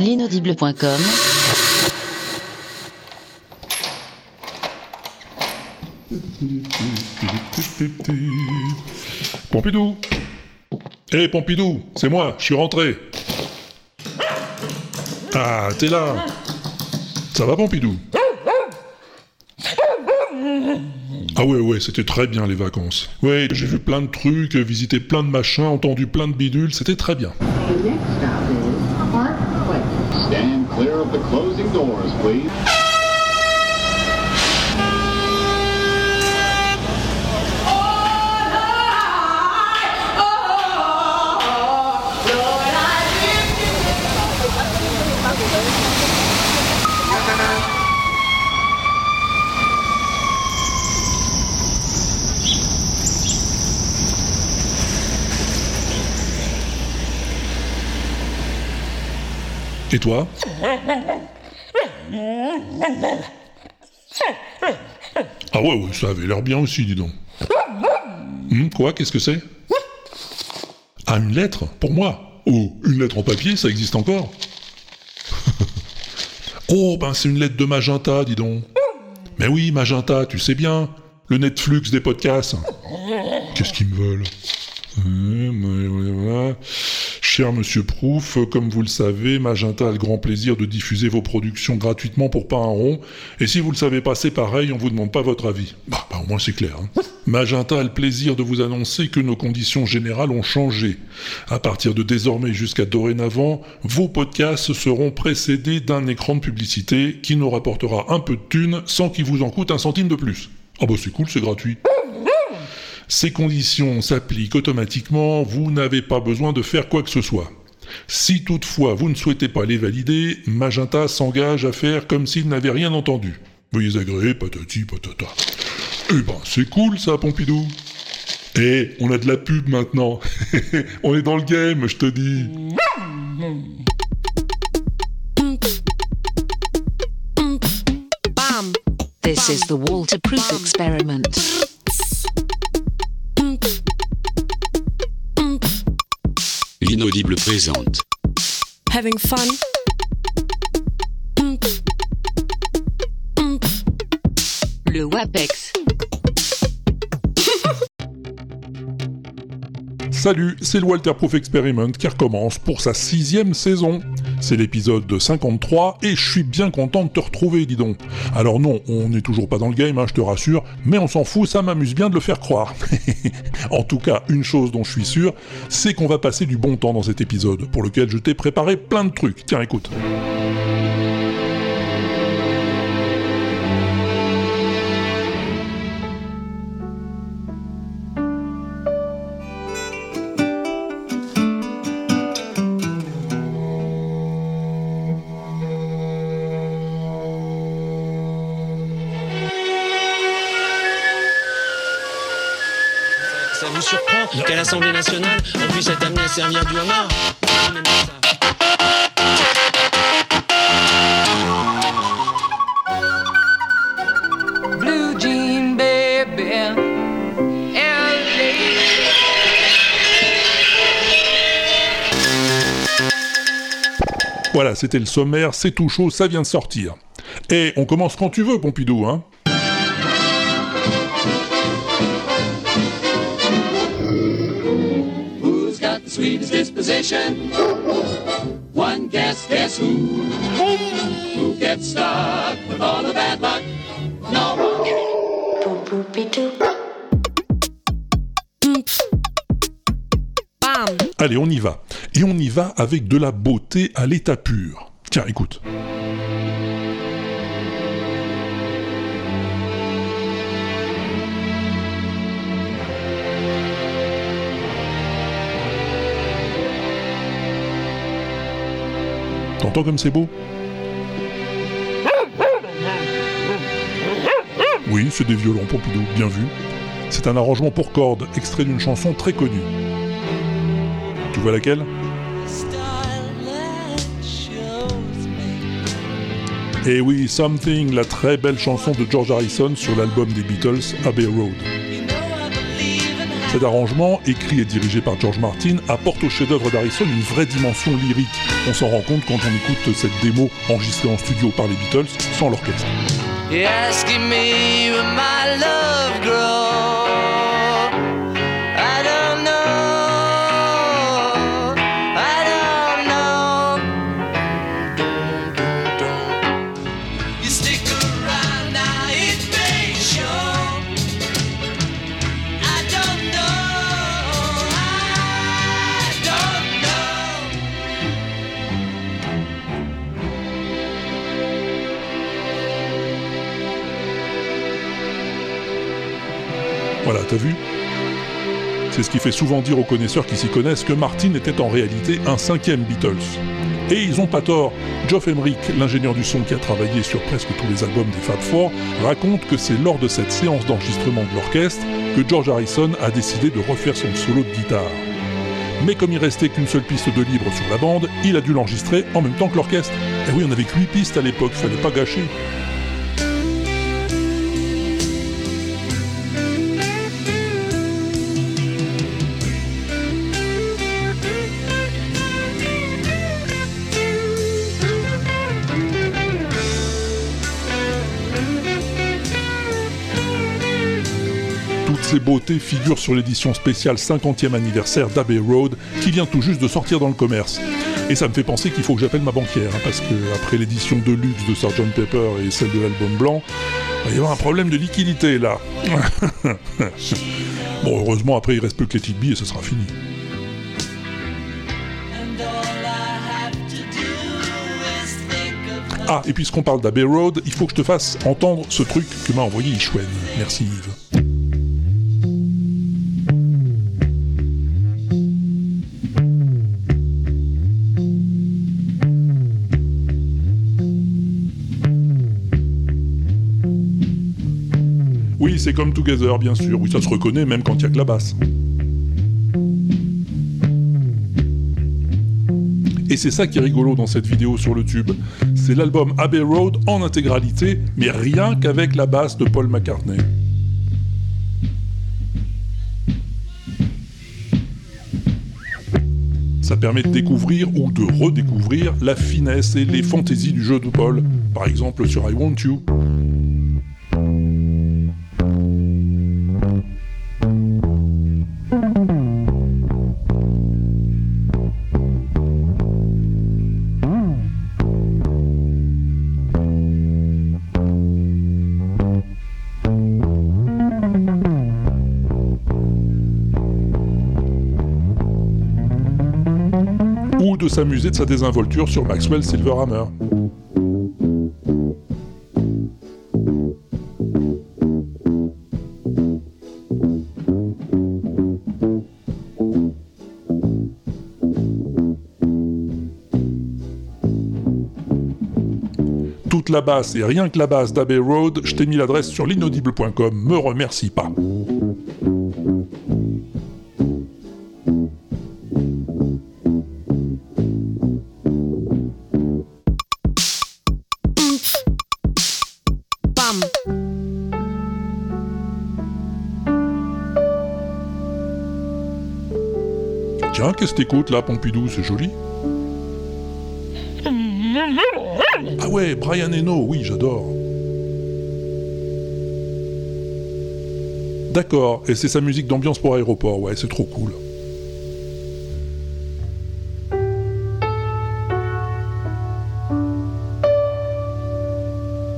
L'inaudible.com Pompidou Hé Pompidou, c'est moi, je suis rentré. Ah, t'es là Ça va Pompidou? Ah ouais, ouais, c'était très bien les vacances. Ouais, j'ai vu plein de trucs, visité plein de machins, entendu plein de bidules, c'était très bien. The next stop is Park Place. Stand clear of the closing doors, please. Et toi Ah ouais, ça avait l'air bien aussi, dis donc. Hum, quoi, qu'est-ce que c'est Ah, une lettre Pour moi Oh, une lettre en papier, ça existe encore Oh, ben c'est une lettre de Magenta, dis donc. Mais oui, Magenta, tu sais bien, le Netflix des podcasts. Qu'est-ce qu'ils me veulent Euh. Cher Monsieur Proof, comme vous le savez, Magenta a le grand plaisir de diffuser vos productions gratuitement pour pas un rond. Et si vous le savez pas, c'est pareil, on vous demande pas votre avis. Bah, bah, au moins c'est clair. hein. Magenta a le plaisir de vous annoncer que nos conditions générales ont changé. À partir de désormais jusqu'à dorénavant, vos podcasts seront précédés d'un écran de publicité qui nous rapportera un peu de thunes sans qu'il vous en coûte un centime de plus. Ah bah c'est cool, c'est gratuit. Ces conditions s'appliquent automatiquement, vous n'avez pas besoin de faire quoi que ce soit. Si toutefois vous ne souhaitez pas les valider, Magenta s'engage à faire comme s'il n'avait rien entendu. Veuillez agréer, patati patata. Eh ben, c'est cool ça, Pompidou. Eh, on a de la pub maintenant. on est dans le game, je te dis. This is the experiment. L'inaudible présente. Having fun. Le WAPEX. Salut, c'est le Walter Proof Experiment qui recommence pour sa sixième saison. C'est l'épisode de 53 et je suis bien content de te retrouver, dis donc. Alors non, on n'est toujours pas dans le game, hein, je te rassure, mais on s'en fout, ça m'amuse bien de le faire croire. en tout cas, une chose dont je suis sûr, c'est qu'on va passer du bon temps dans cet épisode, pour lequel je t'ai préparé plein de trucs. Tiens, écoute. Ça vous surprend qu'à l'Assemblée nationale, on puisse être amené à servir du homard. Blue Jean Baby. Voilà, c'était le sommaire, c'est tout chaud, ça vient de sortir. Et on commence quand tu veux, Pompidou, hein disposition? One guess, guess who? Who gets stuck with all the bad luck? No one. Allez, on y va. Et on y va avec de la beauté à l'état pur. Tiens, écoute. T'entends comme c'est beau? Oui, c'est des violons Pompidou, bien vu. C'est un arrangement pour cordes, extrait d'une chanson très connue. Tu vois laquelle? Et oui, Something, la très belle chanson de George Harrison sur l'album des Beatles, Abbey Road. Cet arrangement, écrit et dirigé par George Martin, apporte au chef-d'œuvre d'Harrison une vraie dimension lyrique. On s'en rend compte quand on écoute cette démo enregistrée en studio par les Beatles sans l'orchestre. T'as vu? C'est ce qui fait souvent dire aux connaisseurs qui s'y connaissent que Martin était en réalité un cinquième Beatles. Et ils ont pas tort. Geoff Emerick, l'ingénieur du son qui a travaillé sur presque tous les albums des Fab Four, raconte que c'est lors de cette séance d'enregistrement de l'orchestre que George Harrison a décidé de refaire son solo de guitare. Mais comme il restait qu'une seule piste de libre sur la bande, il a dû l'enregistrer en même temps que l'orchestre. Et oui, on avait que 8 pistes à l'époque, fallait pas gâcher. Ces beautés figurent sur l'édition spéciale 50e anniversaire d'Abbey Road qui vient tout juste de sortir dans le commerce. Et ça me fait penser qu'il faut que j'appelle ma banquière, hein, parce que après l'édition de luxe de Sgt Pepper et celle de l'album blanc, il va y avoir un problème de liquidité là. bon, heureusement, après il reste plus que les billes et ce sera fini. Ah, et puisqu'on parle d'Abbey Road, il faut que je te fasse entendre ce truc que m'a envoyé Ishwen. Merci Yves. Comme Together, bien sûr. Oui, ça se reconnaît même quand il y a que la basse. Et c'est ça qui est rigolo dans cette vidéo sur le tube. C'est l'album Abbey Road en intégralité, mais rien qu'avec la basse de Paul McCartney. Ça permet de découvrir ou de redécouvrir la finesse et les fantaisies du jeu de Paul, par exemple sur I Want You. S'amuser de sa désinvolture sur Maxwell Silverhammer. Toute la basse et rien que la basse d'Abbey Road, je t'ai mis l'adresse sur l'inaudible.com, me remercie pas. Tiens, qu'est-ce que t'écoutes là, Pompidou, c'est joli Ah ouais, Brian Eno, oui, j'adore. D'accord, et c'est sa musique d'ambiance pour aéroport, ouais, c'est trop cool.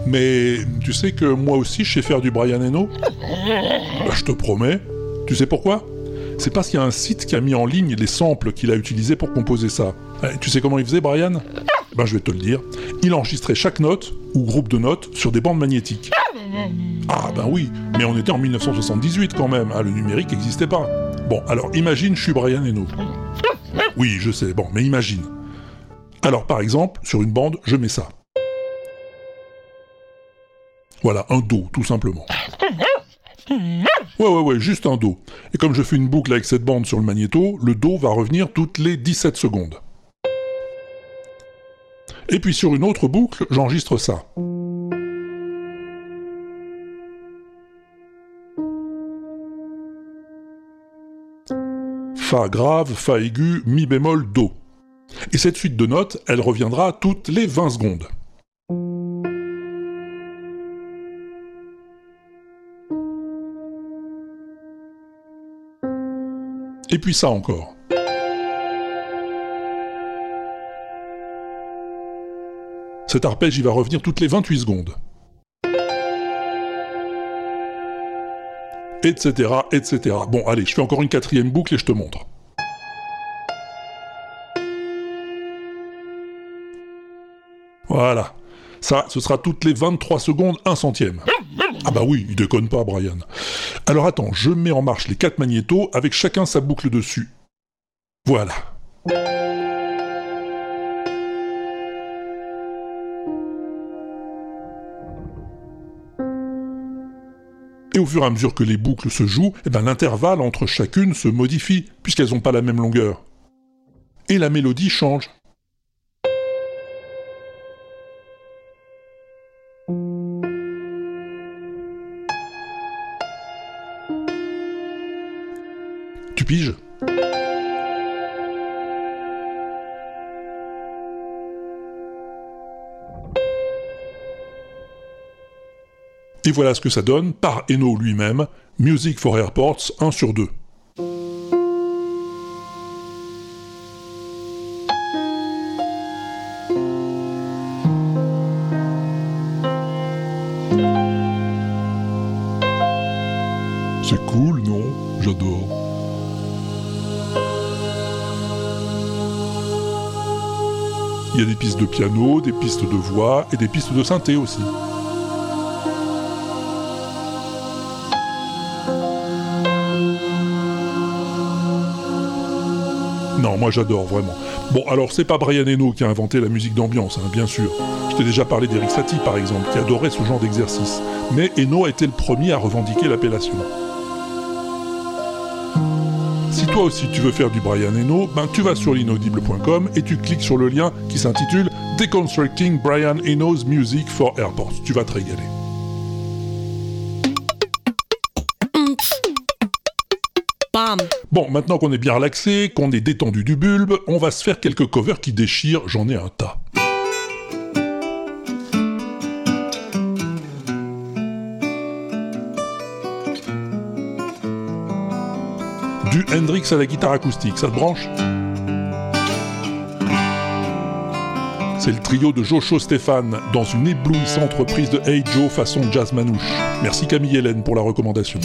Mais tu sais que moi aussi je sais faire du Brian Eno? Bah, Je te promets. Tu sais pourquoi? C'est parce qu'il y a un site qui a mis en ligne les samples qu'il a utilisés pour composer ça. Eh, tu sais comment il faisait Brian? Ben je vais te le dire. Il enregistrait chaque note, ou groupe de notes, sur des bandes magnétiques. Ah ben oui, mais on était en 1978 quand même, hein, le numérique n'existait pas. Bon, alors imagine je suis Brian Eno. Oui, je sais, bon, mais imagine. Alors par exemple, sur une bande, je mets ça. Voilà, un Do, tout simplement. Ouais, ouais, ouais, juste un Do. Et comme je fais une boucle avec cette bande sur le magnéto, le Do va revenir toutes les 17 secondes. Et puis sur une autre boucle, j'enregistre ça. Fa grave, Fa aigu, Mi bémol, Do. Et cette suite de notes, elle reviendra toutes les 20 secondes. Et puis ça encore. Cet arpège, il va revenir toutes les 28 secondes. Etc, etc. Bon, allez, je fais encore une quatrième boucle et je te montre. Voilà. Ça, ce sera toutes les 23 secondes, un centième. Ah bah oui, il déconne pas, Brian. Alors attends, je mets en marche les quatre magnétos avec chacun sa boucle dessus. Voilà. Et au fur et à mesure que les boucles se jouent, eh ben, l'intervalle entre chacune se modifie, puisqu'elles n'ont pas la même longueur. Et la mélodie change. Et voilà ce que ça donne par Eno lui-même, Music for Airports 1 sur 2. Piano, des pistes de voix et des pistes de synthé aussi. Non, moi j'adore vraiment. Bon, alors c'est pas Brian Eno qui a inventé la musique d'ambiance, hein, bien sûr. Je t'ai déjà parlé d'Eric Satie par exemple, qui adorait ce genre d'exercice. Mais Eno a été le premier à revendiquer l'appellation. Si toi aussi tu veux faire du Brian Eno, ben tu vas sur l'inaudible.com et tu cliques sur le lien qui s'intitule Deconstructing Brian Eno's Music for Airports. Tu vas te régaler. Bon, maintenant qu'on est bien relaxé, qu'on est détendu du bulbe, on va se faire quelques covers qui déchirent, j'en ai un tas. Du Hendrix à la guitare acoustique, ça te branche? Le trio de Joshua Stéphane dans une éblouissante reprise de Hey Joe façon jazz manouche. Merci Camille Hélène pour la recommandation.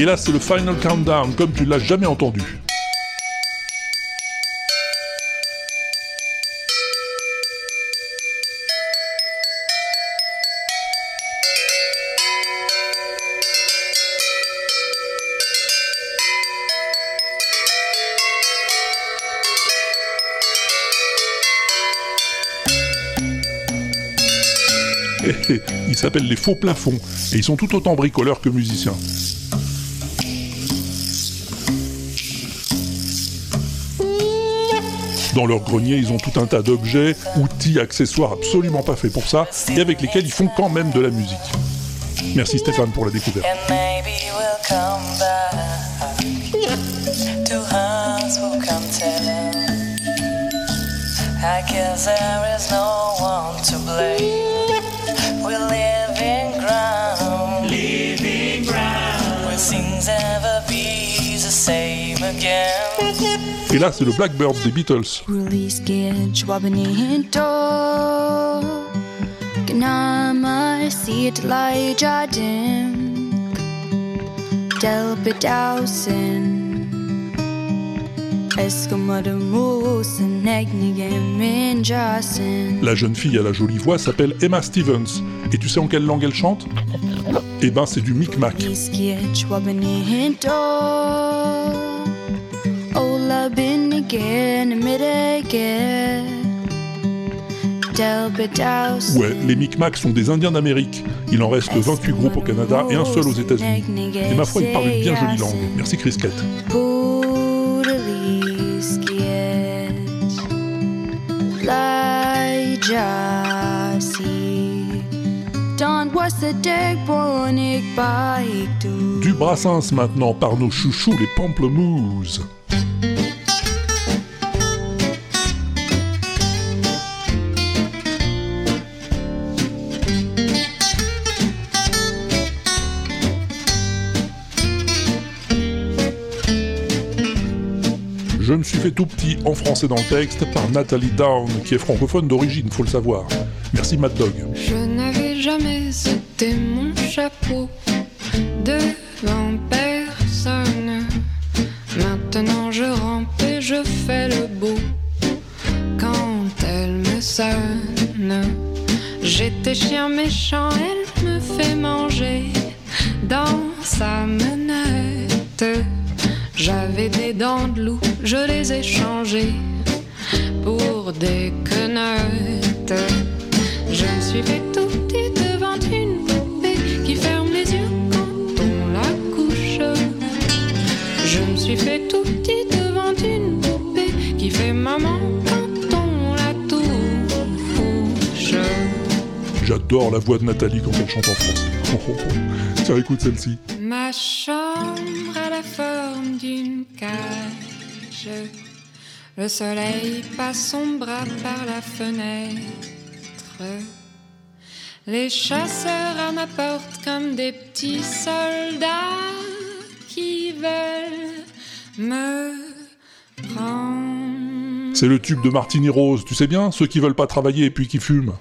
Et là, c'est le final countdown, comme tu l'as jamais entendu. Ils s'appellent les faux plafonds, et ils sont tout autant bricoleurs que musiciens. Dans leur grenier, ils ont tout un tas d'objets, outils, accessoires absolument pas faits pour ça, et avec lesquels ils font quand même de la musique. Merci Stéphane pour la découverte. Et là, c'est le Blackbird des Beatles. La jeune fille à la jolie voix s'appelle Emma Stevens. Et tu sais en quelle langue elle chante? Eh ben, c'est du micmac. Ouais, les Micmacs sont des Indiens d'Amérique. Il en reste 28 groupes au Canada et un seul aux États-Unis. Et ma foi, ils parlent une bien jolie langue. Merci Chris Kett. Du Brassens maintenant par nos chouchous les Pamplemousses. Me suis fait tout petit en français dans le texte par Nathalie Down, qui est francophone d'origine, faut le savoir. Merci Mad Dog. Je n'avais jamais été mon chapeau devant personne. Maintenant je rampe et je fais le beau quand elle me sonne. J'étais chien méchant, elle me fait manger dans sa menette. J'avais des dents de loup, je les ai changées pour des quenottes. Je me suis fait tout petit devant une poupée qui ferme les yeux quand on la couche. Je me suis fait tout petit devant une poupée qui fait maman quand on la touche. J'adore la voix de Nathalie quand elle chante en français. Oh, oh, oh. Tiens, écoute celle-ci. Ma chambre Le soleil passe son bras par la fenêtre. Les chasseurs à ma porte comme des petits soldats qui veulent me prendre. C'est le tube de Martini Rose, tu sais bien, ceux qui veulent pas travailler et puis qui fument.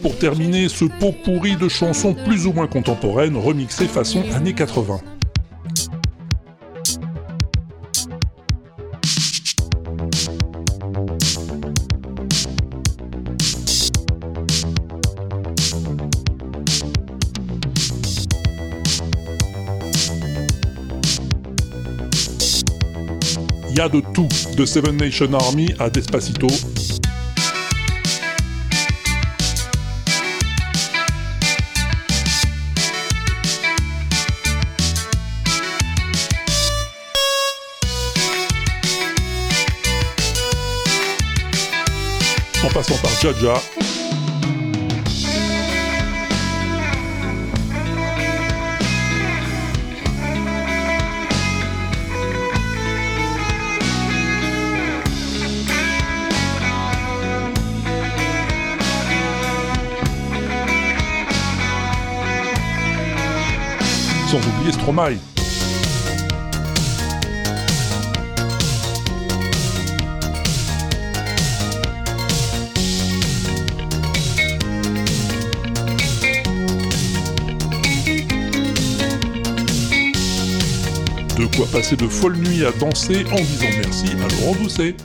Pour terminer, ce pot pourri de chansons plus ou moins contemporaines remixées façon années 80. Il y a de tout, de Seven Nation Army à Despacito, par Jaja. Sans oublier Stromae. Passer de folles nuits à danser en disant merci à Laurent Doucet.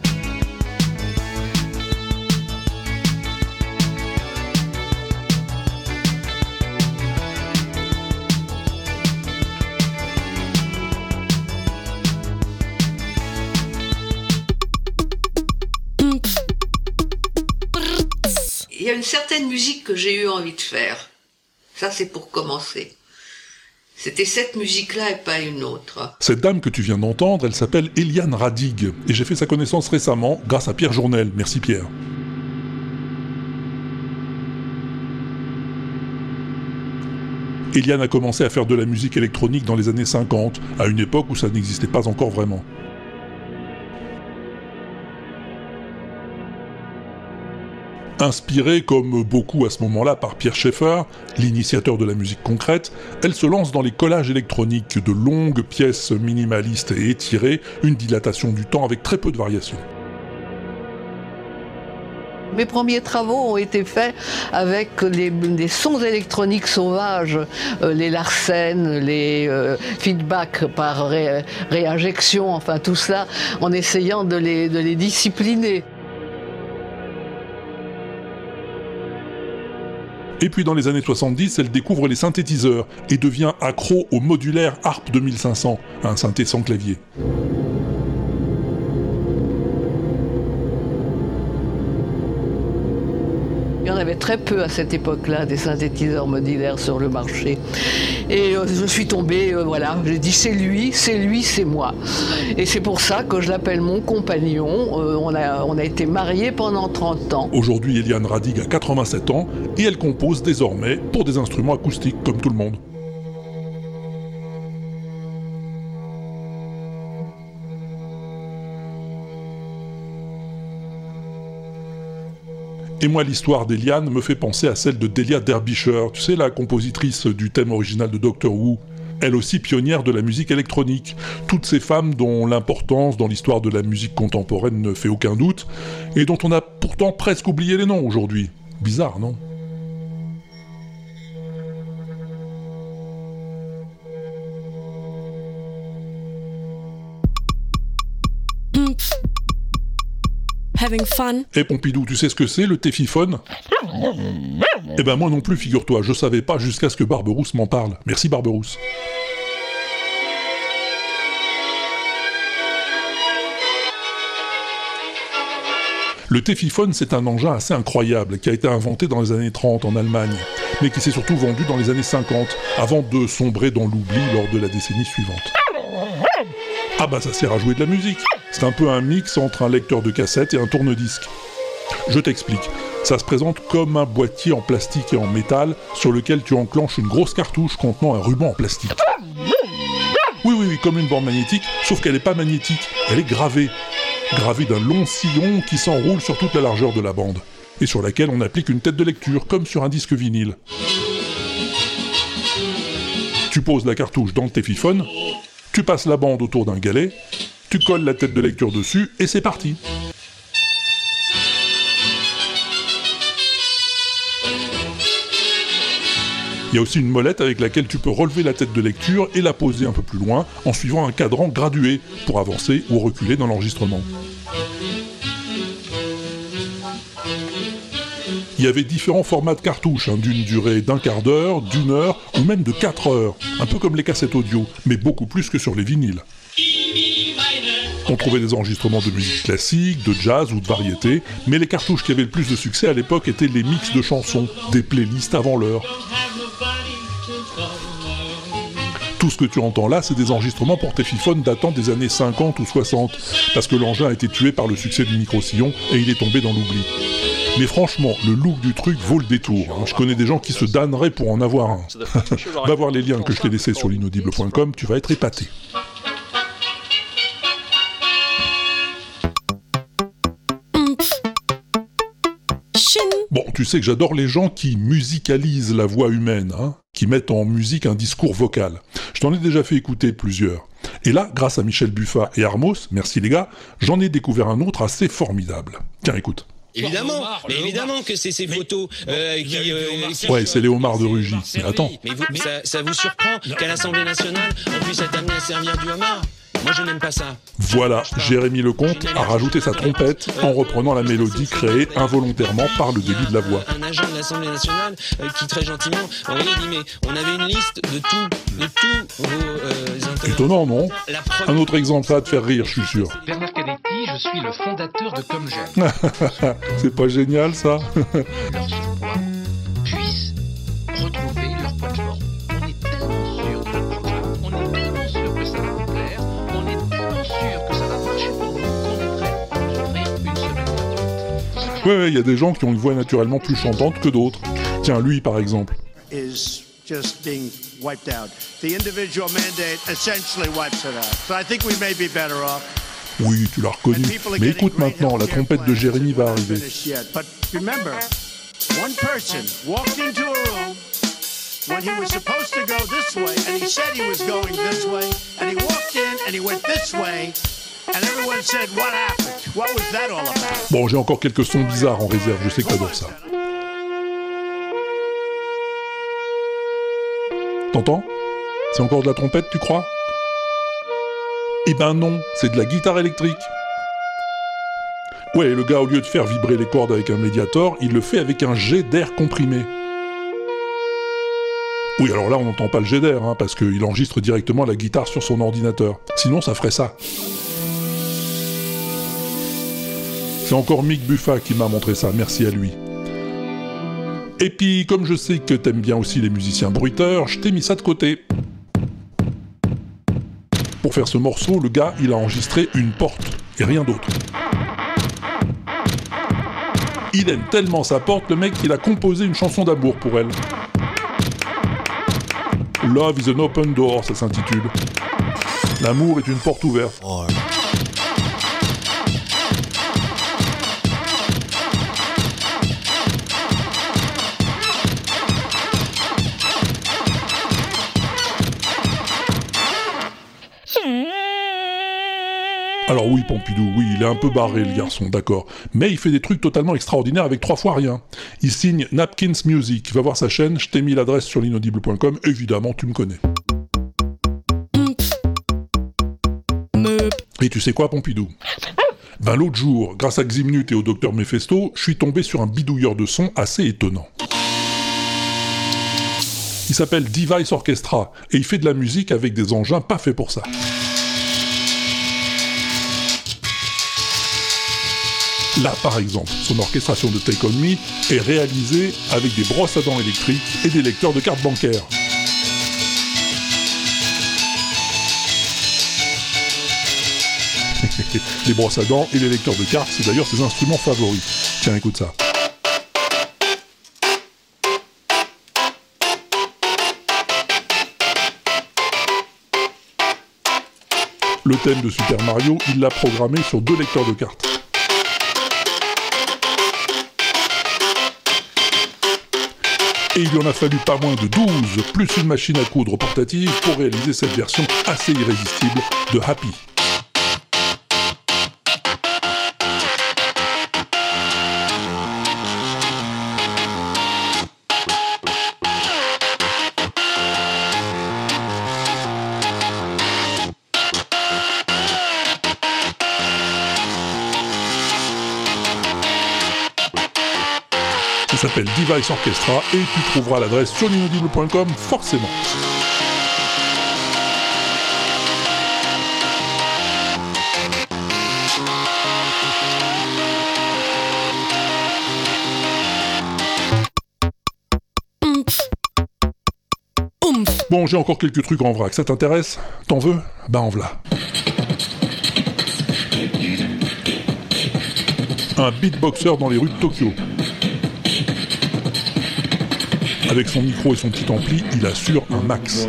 Il y a une certaine musique que j'ai eu envie de faire. Ça, c'est pour commencer. C'était cette musique-là et pas une autre. Cette dame que tu viens d'entendre, elle s'appelle Eliane Radig, et j'ai fait sa connaissance récemment grâce à Pierre Journel. Merci Pierre. Eliane a commencé à faire de la musique électronique dans les années 50, à une époque où ça n'existait pas encore vraiment. Inspirée comme beaucoup à ce moment-là par Pierre Schaeffer, l'initiateur de la musique concrète, elle se lance dans les collages électroniques de longues pièces minimalistes et étirées, une dilatation du temps avec très peu de variations. Mes premiers travaux ont été faits avec les, sons électroniques sauvages, euh, les Larsen, les euh, feedbacks par ré- réinjection, enfin tout ça, en essayant de les discipliner. Et puis dans les années 70, elle découvre les synthétiseurs et devient accro au modulaire Harp 2500, un synthé sans clavier. Très peu à cette époque-là, des synthétiseurs modulaires sur le marché. Et euh, je suis tombée, euh, voilà, j'ai dit c'est lui, c'est lui, c'est moi. Et c'est pour ça que je l'appelle mon compagnon. Euh, on, a, on a été mariés pendant 30 ans. Aujourd'hui, Eliane Radig a 87 ans et elle compose désormais pour des instruments acoustiques comme tout le monde. Et moi, l'histoire d'Eliane me fait penser à celle de Delia Derbyshire, tu sais, la compositrice du thème original de Doctor Who. Elle aussi pionnière de la musique électronique. Toutes ces femmes dont l'importance dans l'histoire de la musique contemporaine ne fait aucun doute, et dont on a pourtant presque oublié les noms aujourd'hui. Bizarre, non? Having. Eh Pompidou, tu sais ce que c'est le téfiphone Eh ben moi non plus, figure-toi, je savais pas jusqu'à ce que Barberousse m'en parle. Merci Barberousse. Le téfiphone, c'est un engin assez incroyable qui a été inventé dans les années 30 en Allemagne, mais qui s'est surtout vendu dans les années 50, avant de sombrer dans l'oubli lors de la décennie suivante. Ah bah ça sert à jouer de la musique. C'est un peu un mix entre un lecteur de cassette et un tourne-disque. Je t'explique. Ça se présente comme un boîtier en plastique et en métal sur lequel tu enclenches une grosse cartouche contenant un ruban en plastique. Oui, oui, oui, comme une borne magnétique, sauf qu'elle n'est pas magnétique, elle est gravée. Gravée d'un long sillon qui s'enroule sur toute la largeur de la bande, et sur laquelle on applique une tête de lecture, comme sur un disque vinyle. Tu poses la cartouche dans le téfiphone, tu passes la bande autour d'un galet, tu colles la tête de lecture dessus, et c'est parti. Il y a aussi une molette avec laquelle tu peux relever la tête de lecture et la poser un peu plus loin en suivant un cadran gradué pour avancer ou reculer dans l'enregistrement. Il y avait différents formats de cartouches, hein, d'une durée d'un quart d'heure, d'une heure ou même de 4 heures, un peu comme les cassettes audio, mais beaucoup plus que sur les vinyles. On trouvait des enregistrements de musique classique, de jazz ou de variété, mais les cartouches qui avaient le plus de succès à l'époque étaient les mix de chansons, des playlists avant l'heure. Tout ce que tu entends là, c'est des enregistrements pour téléphone datant des années 50 ou 60, parce que l'engin a été tué par le succès du micro-sillon et il est tombé dans l'oubli. Mais franchement, le look du truc vaut le détour. hein. Je connais des gens qui se damneraient pour en avoir un. Va voir les liens que je t'ai laissés sur l'inaudible.com, tu vas être épaté. Bon, tu sais que j'adore les gens qui musicalisent la voix humaine, hein, qui mettent en musique un discours vocal. Je t'en ai déjà fait écouter plusieurs. Et là, grâce à Michel Buffat et Armos, merci les gars, j'en ai découvert un autre assez formidable. Tiens, écoute. Évidemment, mais évidemment que c'est ces photos euh, qui. euh, Ouais, c'est Léomar de Rugy. Mais attends, Mais, vous- mais ça, ça vous surprend qu'à l'Assemblée nationale, on puisse être amené à servir du homard? Moi, je n'aime pas ça. voilà, Jérémy Lecomte a rajouté sa trompette en reprenant la mélodie créée involontairement par le début de la voix. Un agent de l'Assemblée nationale euh, qui très gentiment, dit mais on avait une liste de tout, de tous vos euh. Étonnant, non Un autre exemple, ça va te faire rire, je suis sûr. Bernard Canetti, je suis le fondateur de Comme J'aime. C'est pas génial, ça? Ouais, ouais, il y a des gens qui ont une voix naturellement plus chantante que d'autres. Tiens, lui, par exemple. is just being wiped out. The individual mandate essentially wipes it out. So I think we may be better off. Oui, tu l'as reconnu. Mais écoute maintenant, la trompette de Jérémy va arriver. But remember, one person walked into a room when he was supposed to go this way, and he said he was going this way, and he walked in and he went this way, Bon, j'ai encore quelques sons bizarres en réserve, je sais que t'adores ça. T'entends? C'est encore de la trompette, tu crois? Eh ben non, c'est de la guitare électrique. Ouais, le gars, au lieu de faire vibrer les cordes avec un médiator, il le fait avec un jet d'air comprimé. Oui, alors là, on n'entend pas le jet d'air, hein, parce qu'il enregistre directement la guitare sur son ordinateur. Sinon, ça ferait ça. C'est encore Mick Buffa qui m'a montré ça, merci à lui. Et puis, comme je sais que t'aimes bien aussi les musiciens bruiteurs, je t'ai mis ça de côté. Pour faire ce morceau, le gars, il a enregistré une porte, et rien d'autre. Il aime tellement sa porte, le mec, qu'il a composé une chanson d'amour pour elle. Love is an open door, ça s'intitule. L'amour est une porte ouverte. Alors oui, Pompidou, oui, il est un peu barré le garçon, d'accord. Mais il fait des trucs totalement extraordinaires avec trois fois rien. Il signe Napkins Music, va voir sa chaîne, je t'ai mis l'adresse sur l'inaudible.com, évidemment tu me connais. Et tu sais quoi, Pompidou? Ben l'autre jour, grâce à Ximnut et au docteur Mephesto, je suis tombé sur un bidouilleur de son assez étonnant. Il s'appelle Device Orchestra, et il fait de la musique avec des engins pas faits pour ça. Là, par exemple, son orchestration de Take On est réalisée avec des brosses à dents électriques et des lecteurs de cartes bancaires. les brosses à dents et les lecteurs de cartes, c'est d'ailleurs ses instruments favoris. Tiens, écoute ça. Le thème de Super Mario, il l'a programmé sur deux lecteurs de cartes. Et il en a fallu pas moins de 12, plus une machine à coudre portative pour réaliser cette version assez irrésistible de Happy. S'appelle Device Orchestra et tu trouveras l'adresse sur l'inaudible.com forcément. Bon, j'ai encore quelques trucs en vrac, ça t'intéresse? T'en veux? Bah en v'là. Un beatboxer dans les rues de Tokyo. Avec son micro et son petit ampli, il assure un max.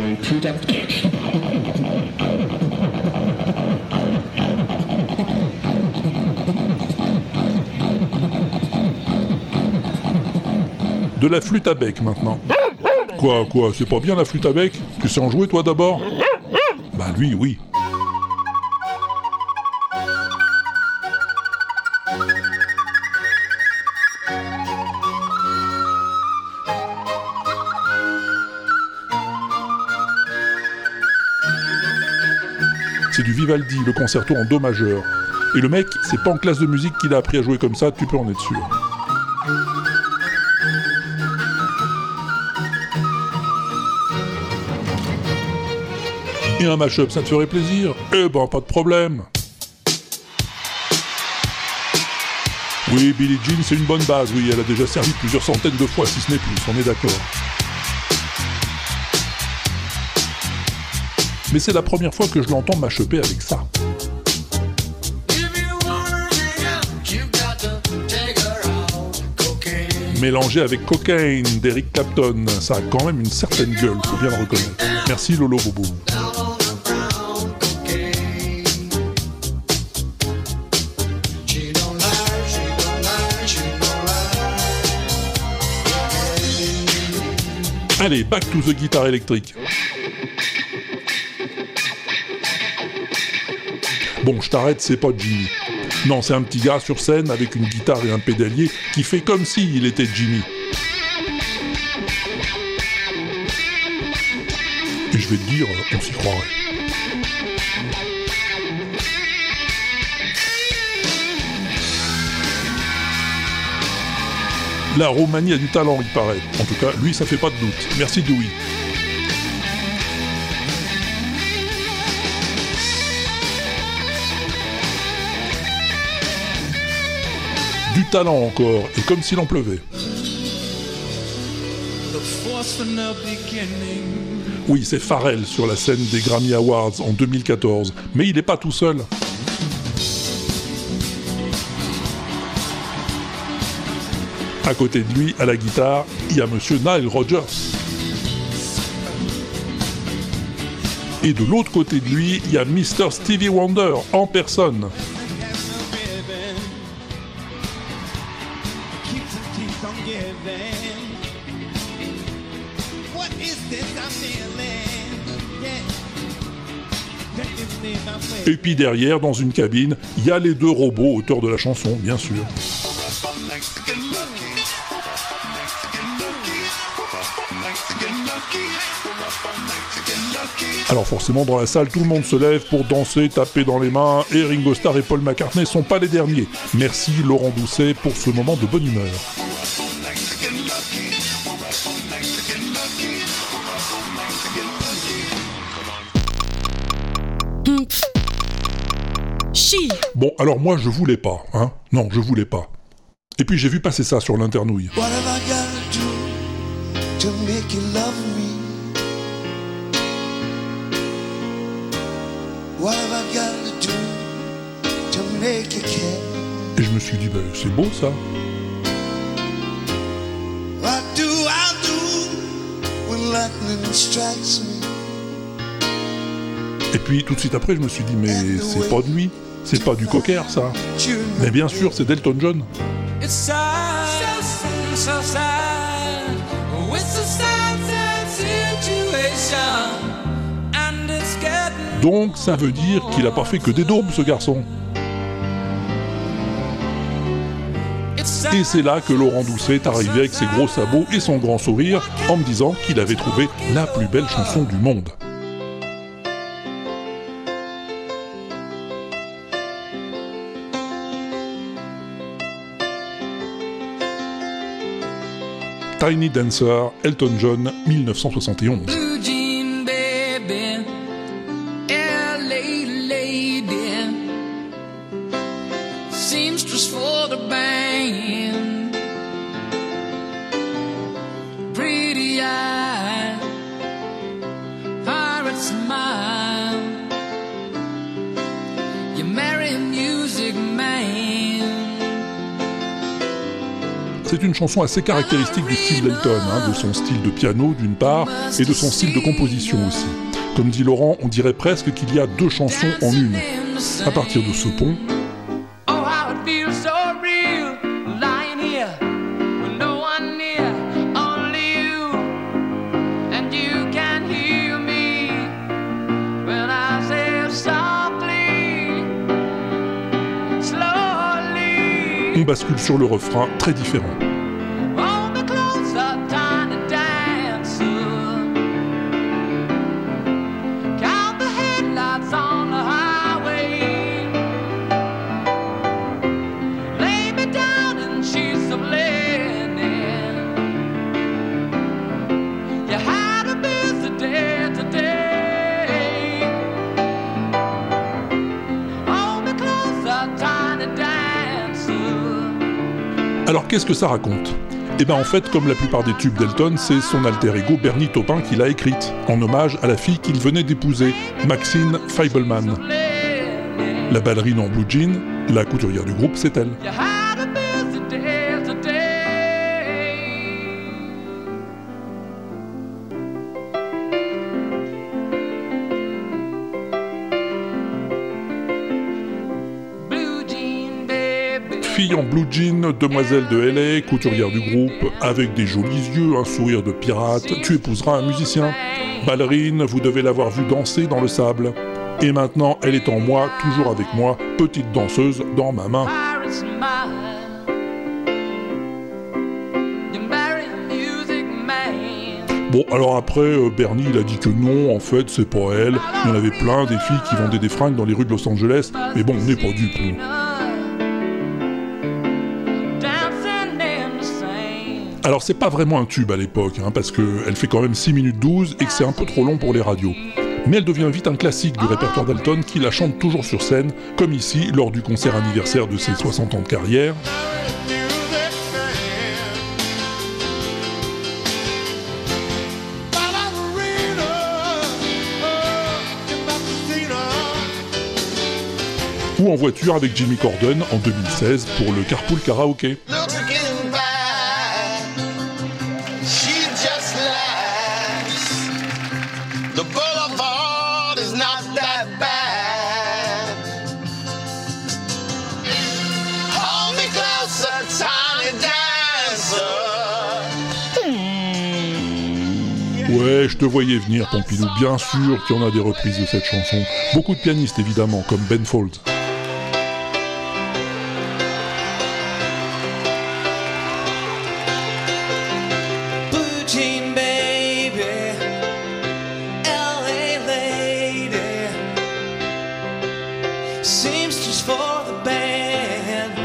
De la flûte à bec maintenant. Quoi, quoi, c'est pas bien la flûte à bec? Tu sais en jouer toi d'abord? Bah lui, oui. Vivaldi, le concerto en Do majeur. Et le mec, c'est pas en classe de musique qu'il a appris à jouer comme ça, tu peux en être sûr. Et un mashup, ça te ferait plaisir? Eh ben, pas de problème. Oui, Billie Jean, c'est une bonne base, oui, elle a déjà servi plusieurs centaines de fois, si ce n'est plus, on est d'accord. Mais c'est la première fois que je l'entends m'achoper avec ça. Mélangé avec Cocaine d'Eric Clapton, ça a quand même une certaine gueule, faut bien le reconnaître. Merci Lolo Bobo. Allez, back to the guitare électrique. Bon, je t'arrête, c'est pas Jimmy. Non, c'est un petit gars sur scène avec une guitare et un pédalier qui fait comme s'il était Jimmy. Et je vais te dire, on s'y croirait. La Roumanie a du talent, il paraît. En tout cas, lui, ça fait pas de doute. Merci Dewey. Talent encore, et comme s'il en pleuvait. Oui, c'est Pharrell sur la scène des Grammy Awards en 2014, mais il n'est pas tout seul. À côté de lui, à la guitare, il y a monsieur Nile Rodgers. Et de l'autre côté de lui, il y a Mr. Stevie Wonder en personne. Et puis derrière, dans une cabine, il y a les deux robots auteurs de la chanson, bien sûr. Alors forcément dans la salle tout le monde se lève pour danser, taper dans les mains et Ringo Starr et Paul McCartney sont pas les derniers. Merci Laurent Doucet pour ce moment de bonne humeur. Bon alors moi je voulais pas, hein Non je voulais pas. Et puis j'ai vu passer ça sur l'internouille. Et je me suis dit, ben, c'est beau ça. Et puis tout de suite après, je me suis dit, mais c'est pas de lui. C'est pas du cocker ça. Mais bien sûr, c'est Delton John. Donc ça veut dire qu'il a pas fait que des daubes ce garçon. Et c'est là que Laurent Doucet est arrivé avec ses gros sabots et son grand sourire en me disant qu'il avait trouvé la plus belle chanson du monde. Tiny Dancer, Elton John, 1971. Chanson assez caractéristique du style d'Elton, hein, de son style de piano d'une part, et de son style de composition aussi. Comme dit Laurent, on dirait presque qu'il y a deux chansons en une. À partir de ce pont, Oh, on bascule sur le refrain très différent. Alors qu'est-ce que ça raconte? Eh ben en fait, comme la plupart des tubes d'Elton, c'est son alter ego Bernie Taupin qui l'a écrite, en hommage à la fille qu'il venait d'épouser, Maxine Feibelman. La ballerine en blue jean, la couturière du groupe, c'est elle. En blue jean, demoiselle de LA, couturière du groupe, avec des jolis yeux, un sourire de pirate, tu épouseras un musicien. Ballerine, vous devez l'avoir vue danser dans le sable. Et maintenant, elle est en moi, toujours avec moi, petite danseuse dans ma main. Bon, alors après, euh, Bernie, il a dit que non, en fait, c'est pas elle. Il y en avait plein, des filles qui vendaient des fringues dans les rues de Los Angeles. Mais bon, on n'est pas dupes. Alors c'est pas vraiment un tube à l'époque, hein, parce qu'elle fait quand même 6 minutes 12 et que c'est un peu trop long pour les radios. Mais elle devient vite un classique du répertoire d'Elton qui la chante toujours sur scène, comme ici lors du concert anniversaire de ses 60 ans de carrière. Ou en voiture avec Jimmy Corden en 2016 pour le Carpool Karaoke. Ouais, je te voyais venir, Pompidou. Bien sûr qu'il y en a des reprises de cette chanson. Beaucoup de pianistes, évidemment, comme Ben Folds.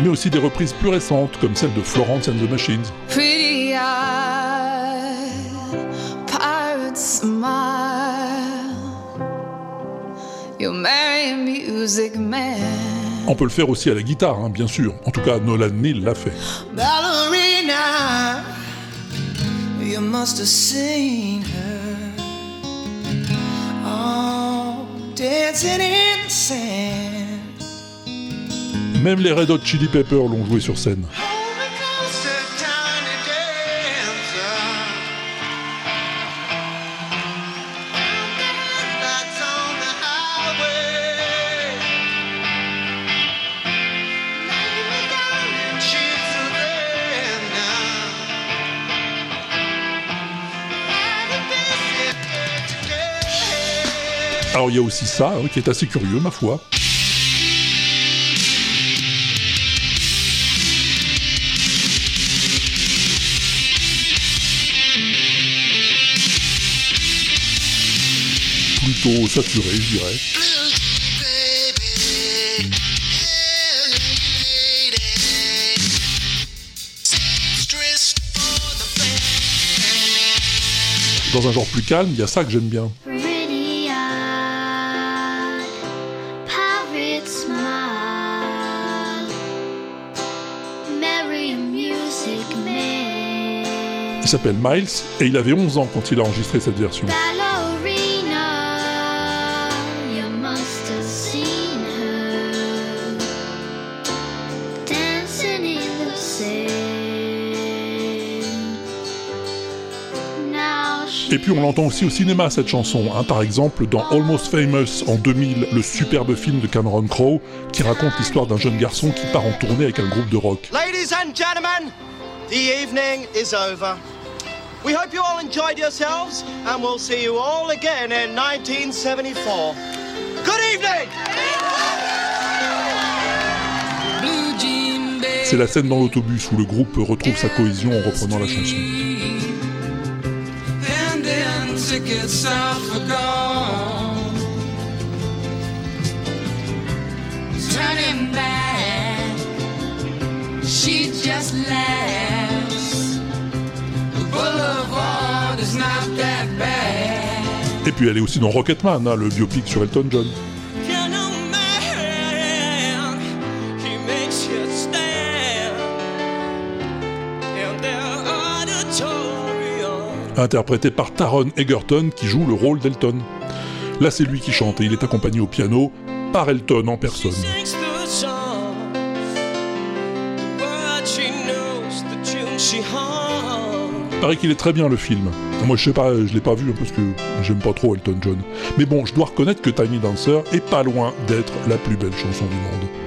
Mais aussi des reprises plus récentes, comme celle de Florence and the Machines. On peut le faire aussi à la guitare, hein, bien sûr. En tout cas, Nolan Neal l'a fait. Ballerina, you must have seen her. Oh, dancing in the sand. Même les Red Hot Chili Peppers l'ont joué sur scène. Il y a aussi ça, hein, qui est assez curieux, ma foi. Plutôt saturé, je dirais. Dans un genre plus calme, il y a ça que j'aime bien. S'appelle Miles et il avait 11 ans quand il a enregistré cette version. Et puis on l'entend aussi au cinéma cette chanson, hein, par exemple dans Almost Famous en 2000, le superbe film de Cameron Crowe qui raconte l'histoire d'un jeune garçon qui part en tournée avec un groupe de rock. Ladies and gentlemen, the evening is over. We hope you all enjoyed yourselves, and we'll see you all again in 1974. Good evening! C'est la scène dans l'autobus où le groupe retrouve sa cohésion en reprenant la chanson. And then tickets are forgone. Turning back, she just laughs. Et puis elle est aussi dans Rocketman, hein, le biopic sur Elton John. Interprété par Taron Egerton qui joue le rôle d'Elton. Là c'est lui qui chante et il est accompagné au piano par Elton en personne. Paraît qu'il est très bien le film. Moi je sais pas, je l'ai pas vu hein, parce que j'aime pas trop Elton John. Mais bon, je dois reconnaître que Tiny Dancer est pas loin d'être la plus belle chanson du monde.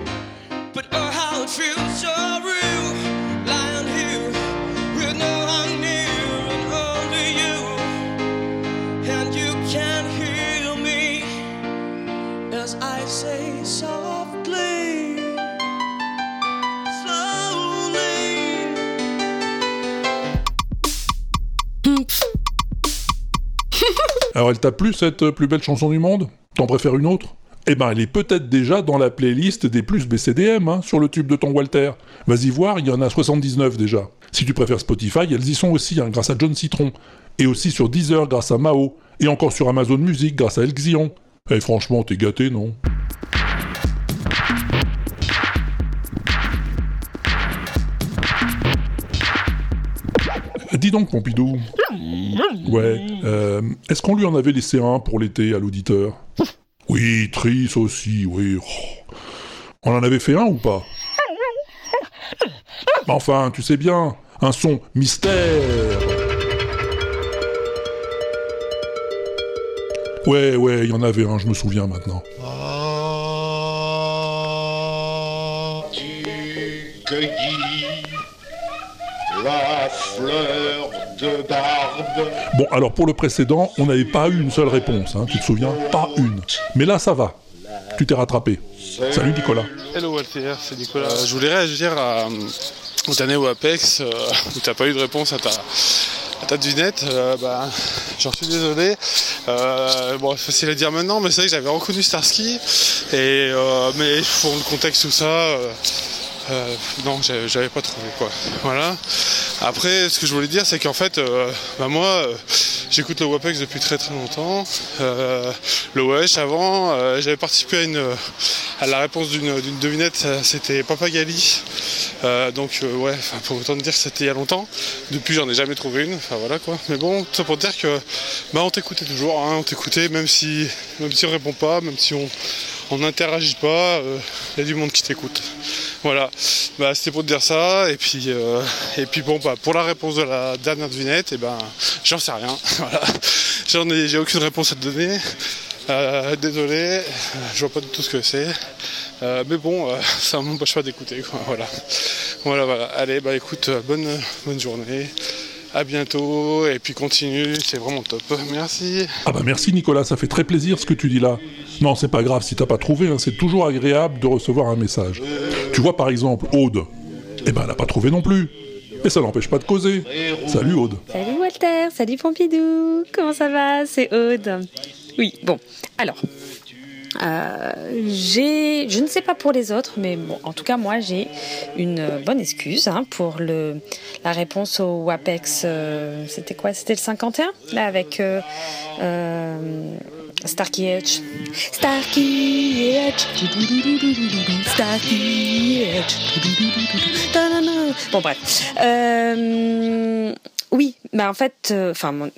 Alors elle t'a plu cette euh, plus belle chanson du monde? T'en préfères une autre? Eh ben elle est peut-être déjà dans la playlist des plus BCDM hein, sur le tube de ton Walter. Vas-y voir, il y en a 79 déjà. Si tu préfères Spotify, elles y sont aussi hein, grâce à John Citron. Et aussi sur Deezer grâce à Mao. Et encore sur Amazon Music grâce à El Xion. Eh franchement, t'es gâté, non? Donc, Pompidou. Ouais. euh, Est-ce qu'on lui en avait laissé un pour l'été à l'auditeur Oui, Trice aussi, oui. On en avait fait un ou pas? Mais Enfin, tu sais bien, un son mystère. Ouais, ouais, il y en avait un, je me souviens maintenant. cueillis la fleur de barbe. Bon, alors pour le précédent, on n'avait pas eu une seule réponse, hein, tu te souviens? Pas une. Mais là, ça va. Tu t'es rattrapé. Salut Nicolas. Hello Walter, c'est Nicolas. Euh, je voulais réagir à, au dernier au Apex euh, où t'as pas eu de réponse à ta, à ta devinette. Euh, bah, J'en suis désolé. Euh, bon, c'est facile à dire maintenant, mais c'est vrai que j'avais reconnu Starsky. Et, euh, mais pour le contexte tout ça, euh, non, j'avais pas trouvé quoi. Voilà. Après, ce que je voulais dire, c'est qu'en fait, euh, bah, moi, euh, j'écoute le WAPEX depuis très très longtemps. Le Wesh avant, j'avais participé à, une, à la réponse d'une devinette, c'était Papa Gali. Euh, donc ouais, pour autant te dire c'était il y a longtemps. Depuis, j'en ai jamais trouvé une. Enfin voilà quoi. Mais bon, tout ça pour dire que bah, on t'écoutait toujours, hein, on t'écoutait même si même si on répond pas, même si on on n'interagit pas, il y a du monde qui t'écoute. Voilà, bah, c'était pour te dire ça. Et puis, euh, et puis bon, bah, pour la réponse de la dernière devinette, et ben, j'en sais rien. J'ai aucune réponse à te donner. Euh, désolé, euh, je vois pas du tout ce que c'est. Euh, mais bon, euh, ça m'empêche pas d'écouter. Voilà. voilà, voilà. Allez, bah écoute, euh, bonne, bonne journée. À bientôt. Et puis continue, c'est vraiment top. Merci. Ah bah merci Nicolas, ça fait très plaisir ce que tu dis là. Non, c'est pas grave si t'as pas trouvé, hein, c'est toujours agréable de recevoir un message. Tu vois par exemple Aude, eh ben elle a pas trouvé non plus. Et ça l'empêche pas de causer. Salut Aude. Salut Walter, salut Pompidou, comment ça va? C'est Aude. Oui, bon, alors, euh, j'ai, je ne sais pas pour les autres, mais bon, en tout cas moi j'ai une bonne excuse hein, pour le, la réponse au WAPEX. euh, c'était quoi? C'était le 51 là avec euh, euh, Starkey Edge. Starkey Edge. Starkey Edge. Bon bref. Euh, oui, bah en fait, enfin.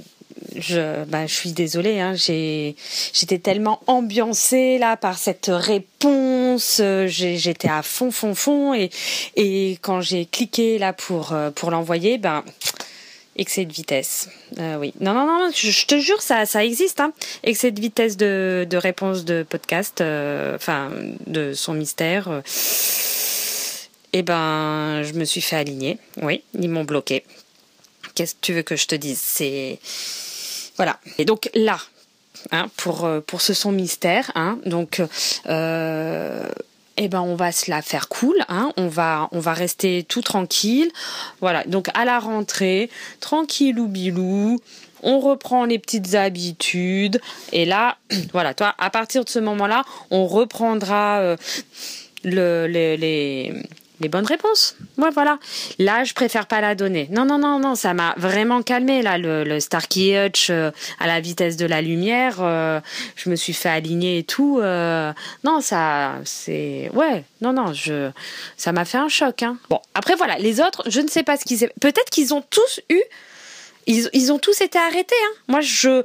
Je, bah, je suis désolée, hein, j'étais tellement ambiancée là par cette réponse, euh, j'étais à fond, fond, fond, et, et quand j'ai cliqué là pour, euh, pour l'envoyer, ben, excès de vitesse. Euh, oui, non, non, non, je, te jure, ça, ça existe, hein, excès de vitesse de, de réponse de podcast, de son mystère. Et ben, je me suis fait aligner, oui, ils m'ont bloqué. Qu'est-ce que tu veux que je te dise? C'est voilà. Et donc là, hein, pour, euh, pour ce son mystère, hein, donc euh, eh ben on va se la faire cool, hein, on va on va rester tout tranquille. Voilà. Donc à la rentrée, tranquille ou bilou. On reprend les petites habitudes et là, voilà, toi, à partir de ce moment-là, on reprendra euh, le, les, les bonnes réponses. Ouais, voilà. Là, je préfère pas la donner. Non, non, non, non, ça m'a vraiment calmé, là, le, le Starkey Hutch euh, à la vitesse de la lumière. euh, je me suis fait aligner et tout. euh, non, ça, c'est. Ouais, non, non, je, ça m'a fait un choc. Hein. Bon, après, voilà, les autres, je ne sais pas ce qu'ils. Peut-être qu'ils ont tous eu. Ils, ils ont tous été arrêtés. Hein. Moi, je,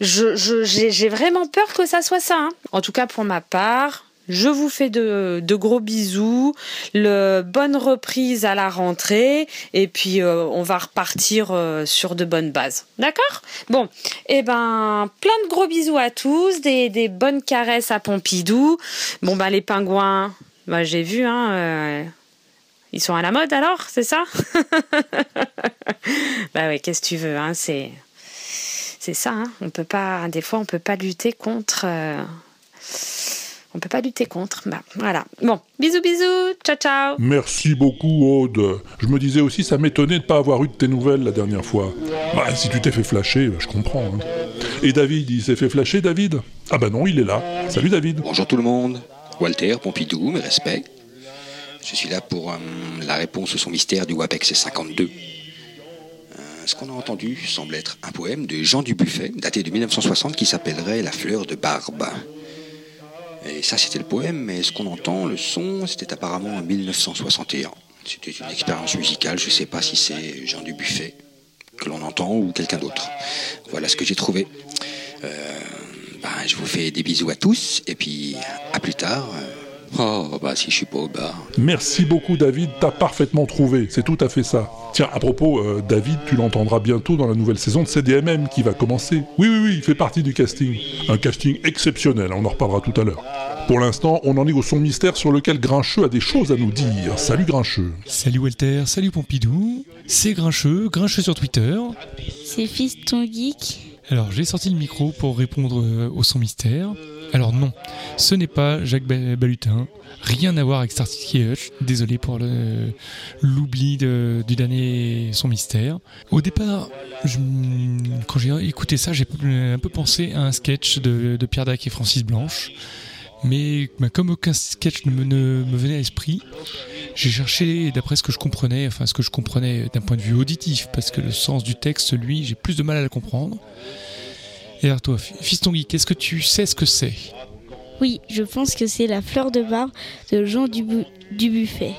je, j'ai vraiment peur que ça soit ça. hein. En tout cas, pour ma part, je vous fais de, gros bisous, le bonne reprise à la rentrée, et puis euh, on va repartir euh, sur de bonnes bases. D'accord? Bon, et ben plein de gros bisous à tous, des, bonnes caresses à Pompidou. Bon ben les pingouins, bah, j'ai vu, hein. euh, ils sont à la mode alors, c'est ça? Bah ouais, qu'est-ce que tu veux, hein, c'est c'est ça, hein, on peut pas, des fois on peut pas lutter contre. On peut pas lutter contre. Bah, voilà. Bon, bisous, bisous. Ciao, ciao. Merci beaucoup Aude. Je me disais aussi, ça m'étonnait de pas avoir eu de tes nouvelles la dernière fois. Bah, si tu t'es fait flasher, je comprends. hein. Et David, il s'est fait flasher, David? Ah bah non, il est là. Salut David. Bonjour tout le monde. Walter, Pompidou, mes respects. Je suis là pour euh, la réponse au son mystère du WAPEX 52. Euh, ce qu'on a entendu semble être un poème de Jean Dubuffet, daté de 1960, qui s'appellerait La fleur de barbe. Et ça, c'était le poème, mais ce qu'on entend, le son, c'était apparemment en 1961. C'était une expérience musicale, je ne sais pas si c'est Jean Dubuffet que l'on entend ou quelqu'un d'autre. Voilà ce que j'ai trouvé. Euh, ben, je vous fais des bisous à tous, et puis à plus tard. Oh, bah si je suis pas au bar. Merci beaucoup David, t'as parfaitement trouvé, c'est tout à fait ça. Tiens, à propos, euh, David, tu l'entendras bientôt dans la nouvelle saison de CDMM qui va commencer. Oui, oui, oui, il fait partie du casting. Un casting exceptionnel, on en reparlera tout à l'heure. Pour l'instant, on en est au son mystère sur lequel Grincheux a des choses à nous dire. Salut Grincheux. Salut Walter, salut Pompidou. C'est Grincheux, Grincheux sur Twitter. C'est Fiston Geek. Alors j'ai sorti le micro pour répondre euh, au son mystère. Alors non, ce n'est pas Jacques Ba- Balutin. Rien à voir avec Starsky Hutch. Désolé pour l'oubli du dernier son mystère. Au départ, quand j'ai écouté ça, j'ai un peu pensé à un sketch de Pierre Dac et Francis Blanche. Mais bah, comme aucun sketch ne me, ne me venait à l'esprit, j'ai cherché, d'après ce que je comprenais, enfin ce que je comprenais d'un point de vue auditif, parce que le sens du texte, lui, j'ai plus de mal à le comprendre. Et alors toi, Fiston Guy, qu'est-ce que tu sais ce que c'est? Oui, je pense que c'est la fleur de barbe de Jean Dubu- Dubuffet.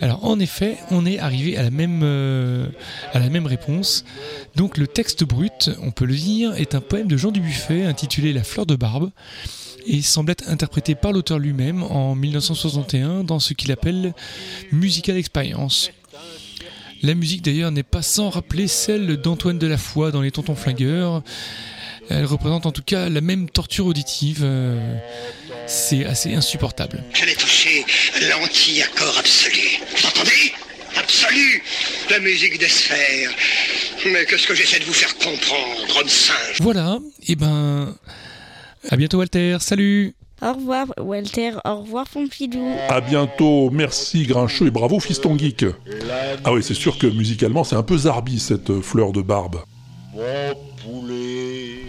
Alors en effet, on est arrivé à la même, euh, à la même réponse. Donc le texte brut, on peut le dire, est un poème de Jean Dubuffet intitulé La fleur de barbe et semble être interprété par l'auteur lui-même en 1961 dans ce qu'il appelle Musical Experience. La musique d'ailleurs n'est pas sans rappeler celle d'Antoine Delafoy dans Les Tontons Flingueurs. Elle représente en tout cas la même torture auditive. C'est assez insupportable. Je l'ai touché l'anti-accord absolu. Vous entendez Absolu La musique des sphères. Mais qu'est-ce que j'essaie de vous faire comprendre, homme singe Voilà, et ben. À bientôt Walter, salut Au revoir Walter, au revoir Pompidou. À bientôt, merci Grincheux et bravo Fiston Geek. Ah oui, c'est sûr que musicalement c'est un peu zarbi cette fleur de barbe. Mon poulet.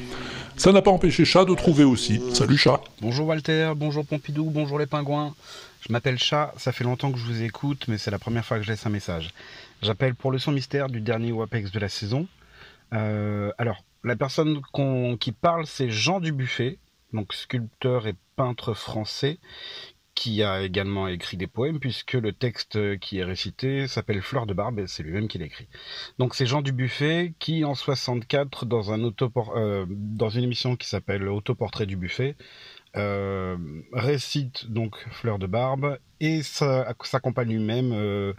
Ça n'a pas empêché Chat de trouver aussi. Salut Chat. Bonjour Walter, bonjour Pompidou, bonjour les pingouins. Je m'appelle Chat, ça fait longtemps que je vous écoute, mais c'est la première fois que je laisse un message. J'appelle pour le son mystère du dernier WAPEX de la saison. Euh, alors, la personne qui parle, c'est Jean Dubuffet, donc sculpteur et peintre français, qui a également écrit des poèmes, puisque le texte qui est récité s'appelle Fleur de barbe, et c'est lui-même qui l'a écrit. Donc c'est Jean Dubuffet qui, en 64, dans, un autopor- euh, dans une émission qui s'appelle Autoportrait du Buffet, euh, récite donc Fleur de barbe et s'accompagne lui-même euh,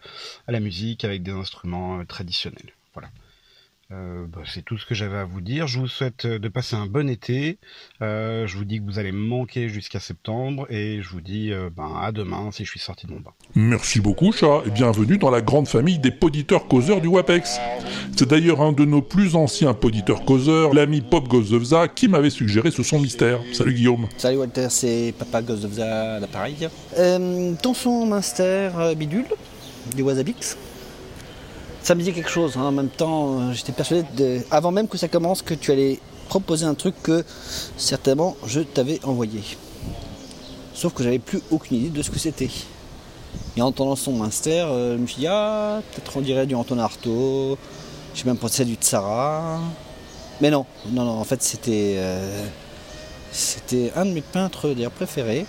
à la musique avec des instruments traditionnels. Voilà. Euh, bah, c'est tout ce que j'avais à vous dire. Je vous souhaite euh, de passer un bon été. Euh, je vous dis que vous allez me manquer jusqu'à septembre et je vous dis euh, ben, à demain si je suis sorti de mon bain. Merci beaucoup Chat et bienvenue dans la grande famille des poditeurs causeurs du WAPEX. C'est d'ailleurs un de nos plus anciens poditeurs causeurs, l'ami Pop Gozovza, qui m'avait suggéré ce son mystère. Salut Guillaume. Salut Walter, c'est Papa Gozovza à l'appareil. Euh, ton son Minster euh, bidule du Wasabix. Ça me disait quelque chose. hein. En même temps, euh, j'étais persuadé, de- avant même que ça commence, que tu allais proposer un truc que certainement je t'avais envoyé. Sauf que j'avais plus aucune idée de ce que c'était. Et en entendant son Minster, euh, je me suis dit, ah, peut-être on dirait du Anton Artaud. J'ai même pensé à du Tsara. Mais non, non, non, en fait c'était. euh, c'était un de mes peintres d'ailleurs préférés,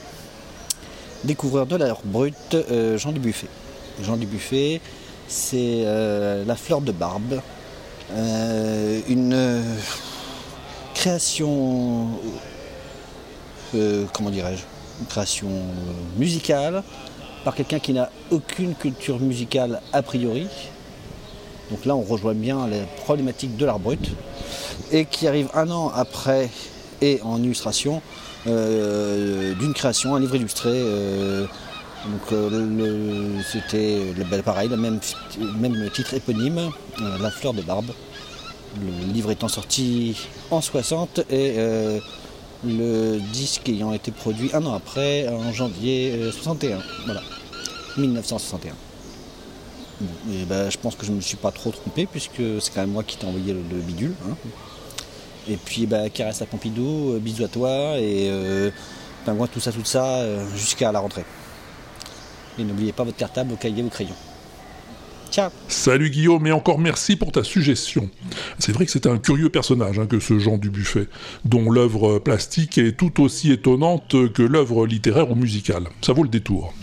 découvreur de l'art brut, euh, Jean Dubuffet. Jean Dubuffet, c'est euh, La fleur de barbe, euh, une euh, création, comment dirais-je, une création musicale par quelqu'un qui n'a aucune culture musicale a priori. Donc là, on rejoint bien les problématiques de l'art brut et qui arrive un an après et en illustration d'une création, un livre illustré. Donc euh, c'était ben, pareil, le même, titre éponyme, euh, La fleur de barbe. Le livre étant sorti en 60 et euh, le disque ayant été produit un an après, en janvier euh, 61. Voilà, 1961. Bon, et ben, je pense que je ne me suis pas trop trompé puisque c'est quand même moi qui t'ai envoyé le, le bidule. hein. Et puis caresse à Pompidou, bisous à toi et pingouin, tout ça, tout ça, jusqu'à la rentrée. Et n'oubliez pas votre cartable, vos cahiers, vos crayons. Ciao Salut Guillaume, et encore merci pour ta suggestion. C'est vrai que c'est un curieux personnage hein, que ce Jean Dubuffet, dont l'œuvre plastique est tout aussi étonnante que l'œuvre littéraire ou musicale. Ça vaut le détour.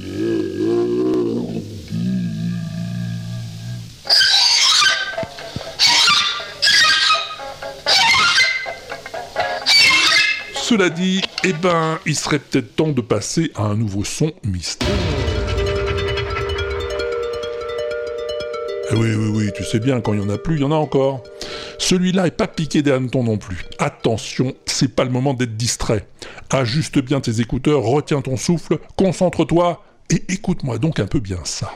Cela dit, eh ben, il serait peut-être temps de passer à un nouveau son mystère. Oui, oui, oui, tu sais bien, quand il y en a plus, il y en a encore. Celui-là est pas piqué des hannetons non plus. Attention, c'est pas le moment d'être distrait. Ajuste bien tes écouteurs, retiens ton souffle, concentre-toi et écoute-moi donc un peu bien ça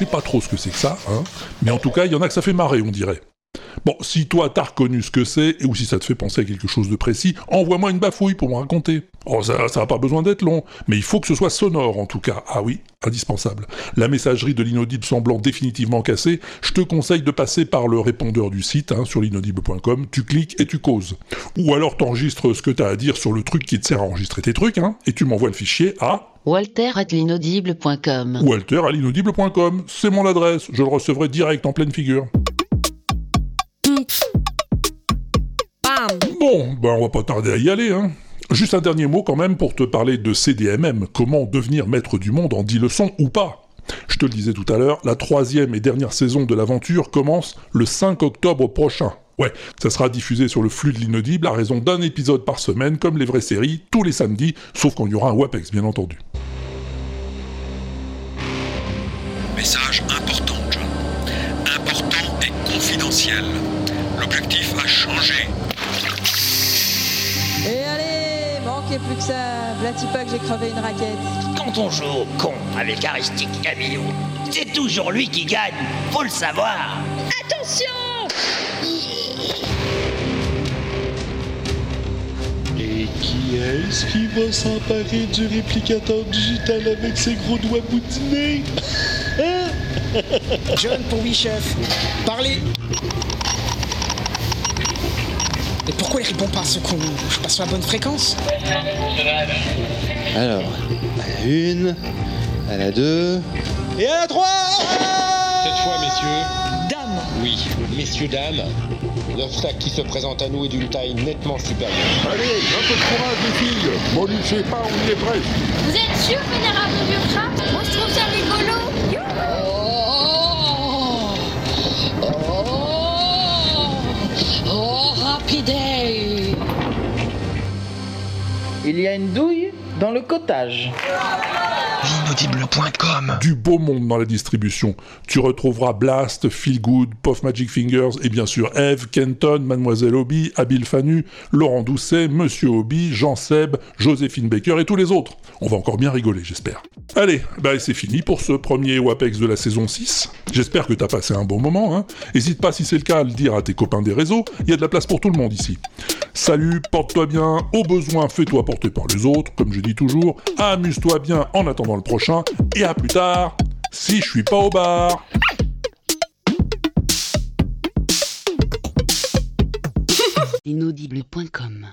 je sais pas ce que c'est que ça, hein, mais en tout cas, il y en a que ça fait marrer, on dirait. Bon, si toi t'as reconnu ce que c'est, ou si ça te fait penser à quelque chose de précis, envoie-moi une bafouille pour me raconter. Oh, ça, ça a pas besoin d'être long, mais il faut que ce soit sonore en tout cas. Ah oui, indispensable. La messagerie de l'inaudible semblant définitivement cassée, je te conseille de passer par le répondeur du site, hein, sur l'inaudible.com, tu cliques et tu causes. Ou alors t'enregistres ce que t'as à dire sur le truc qui te sert à enregistrer tes trucs, hein, et tu m'envoies le fichier à Walter at l'inaudible.com. walter à l'inaudible.com. C'est mon adresse, je le recevrai direct en pleine figure. Bon, ben on va pas tarder à y aller, hein. Juste un dernier mot quand même pour te parler de CDMM, comment devenir maître du monde en 10 leçons ou pas? Je te le disais tout à l'heure, la troisième et dernière saison de l'aventure commence le 5 octobre prochain. Ouais, ça sera diffusé sur le flux de l'inaudible à raison d'un épisode par semaine, comme les vraies séries, tous les samedis, sauf qu'on y aura un WAPEX, bien entendu. Message important, John. Important et confidentiel. L'objectif a changé. Plus que ça. Vlati pas que j'ai crevé une raquette. Quand on joue au con avec Aristique Camillo, c'est toujours lui qui gagne, faut le savoir. Attention Et qui est-ce qui va s'emparer du réplicateur digital avec ses gros doigts boutinés Hein John pour oui, chef. Parlez Mais pourquoi il répond pas à ce con Je passe sur la bonne fréquence Alors, à la une, à la deux, et à la trois Cette fois, messieurs. Dames Oui, messieurs, dames. L'obstacle qui se présente à nous est d'une taille nettement supérieure. Allez, un peu de courage les filles Bon, ne sais pas, on y est presque Vous êtes sûr, vénérable bureaucrate Moi, je trouve ça rigolo. Il y a une douille dans le cottage. Du beau monde dans la distribution. Tu retrouveras Blast, Feel Good, Puff Magic Fingers et bien sûr Eve, Kenton, Mademoiselle Obi, Abil Fanu, Laurent Doucet, Monsieur Obi, Jean Seb, Joséphine Baker et tous les autres. On va encore bien rigoler, j'espère. Allez, bah c'est fini pour ce premier WAPEX de la saison 6. J'espère que t'as passé un bon moment. Hein. Hésite pas si c'est le cas à le dire à tes copains des réseaux. Il y a de la place pour tout le monde ici. Salut, porte-toi bien. Au besoin, fais-toi porter par les autres, comme je dis toujours. Amuse-toi bien en attendant le Et à plus tard, si je suis pas au bar. Inaudible.com